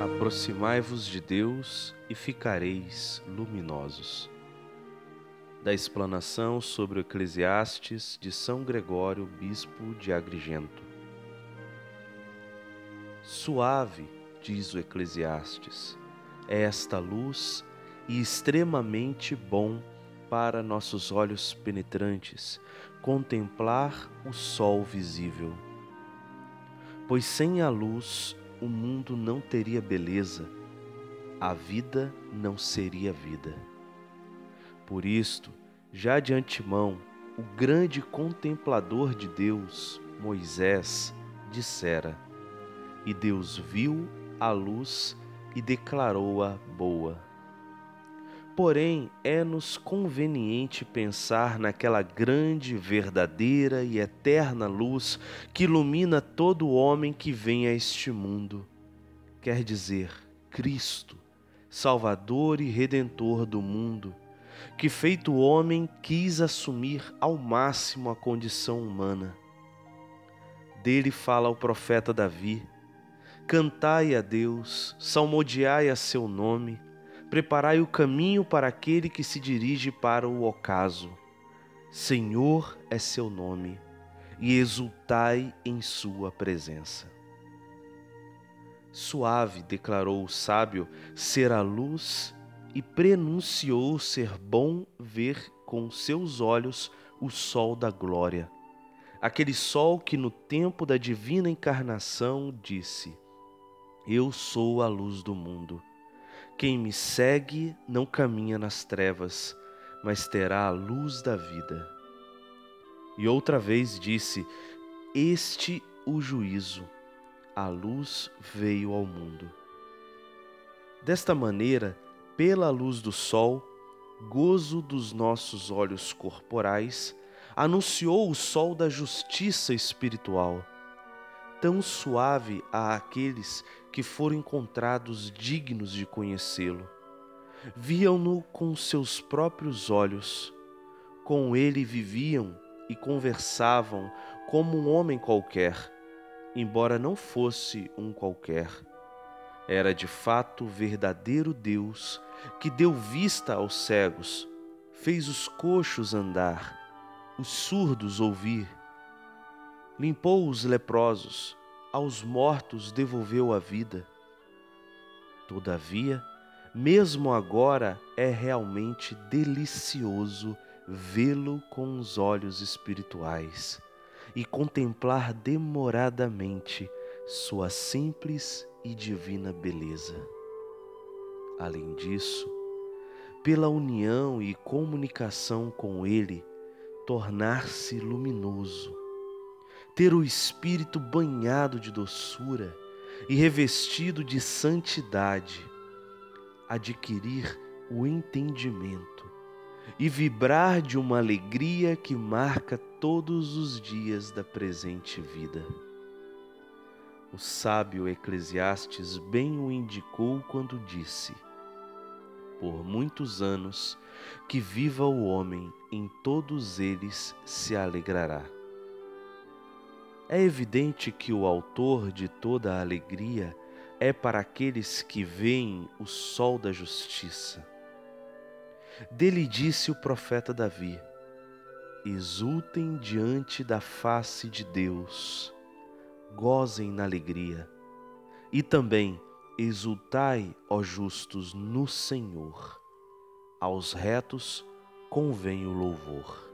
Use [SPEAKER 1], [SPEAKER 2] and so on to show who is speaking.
[SPEAKER 1] Aproximai-vos de Deus e ficareis luminosos. Da explanação sobre o Eclesiastes de São Gregório, bispo de Agrigento. Suave, diz o Eclesiastes, é esta luz e extremamente bom para nossos olhos penetrantes contemplar o sol visível. Pois sem a luz o mundo não teria beleza, a vida não seria vida. Por isto, já de antemão, o grande contemplador de Deus, Moisés, dissera: E Deus viu a luz e declarou-a boa. Porém, é-nos conveniente pensar naquela grande, verdadeira e eterna luz que ilumina todo homem que vem a este mundo. Quer dizer, Cristo, Salvador e Redentor do mundo, que, feito homem, quis assumir ao máximo a condição humana. Dele fala o profeta Davi: Cantai a Deus, salmodiai a seu nome preparai o caminho para aquele que se dirige para o ocaso. Senhor é seu nome, e exultai em sua presença. Suave declarou o sábio ser a luz e prenunciou ser bom ver com seus olhos o sol da glória. Aquele sol que no tempo da divina encarnação disse: Eu sou a luz do mundo. Quem me segue não caminha nas trevas, mas terá a luz da vida. E outra vez disse: Este o juízo, a luz veio ao mundo. Desta maneira, pela luz do sol, gozo dos nossos olhos corporais, anunciou o sol da justiça espiritual tão suave a aqueles que foram encontrados dignos de conhecê-lo. Viam-no com seus próprios olhos, com ele viviam e conversavam como um homem qualquer, embora não fosse um qualquer. Era de fato o verdadeiro Deus que deu vista aos cegos, fez os coxos andar, os surdos ouvir limpou os leprosos, aos mortos devolveu a vida. Todavia, mesmo agora é realmente delicioso vê-lo com os olhos espirituais e contemplar demoradamente sua simples e divina beleza. Além disso, pela união e comunicação com Ele, tornar-se luminoso, ter o espírito banhado de doçura e revestido de santidade, adquirir o entendimento e vibrar de uma alegria que marca todos os dias da presente vida. O sábio Eclesiastes bem o indicou quando disse: Por muitos anos que viva o homem, em todos eles se alegrará. É evidente que o autor de toda a alegria é para aqueles que veem o sol da justiça. Dele disse o profeta Davi: Exultem diante da face de Deus, gozem na alegria, e também exultai, ó justos, no Senhor. Aos retos convém o louvor.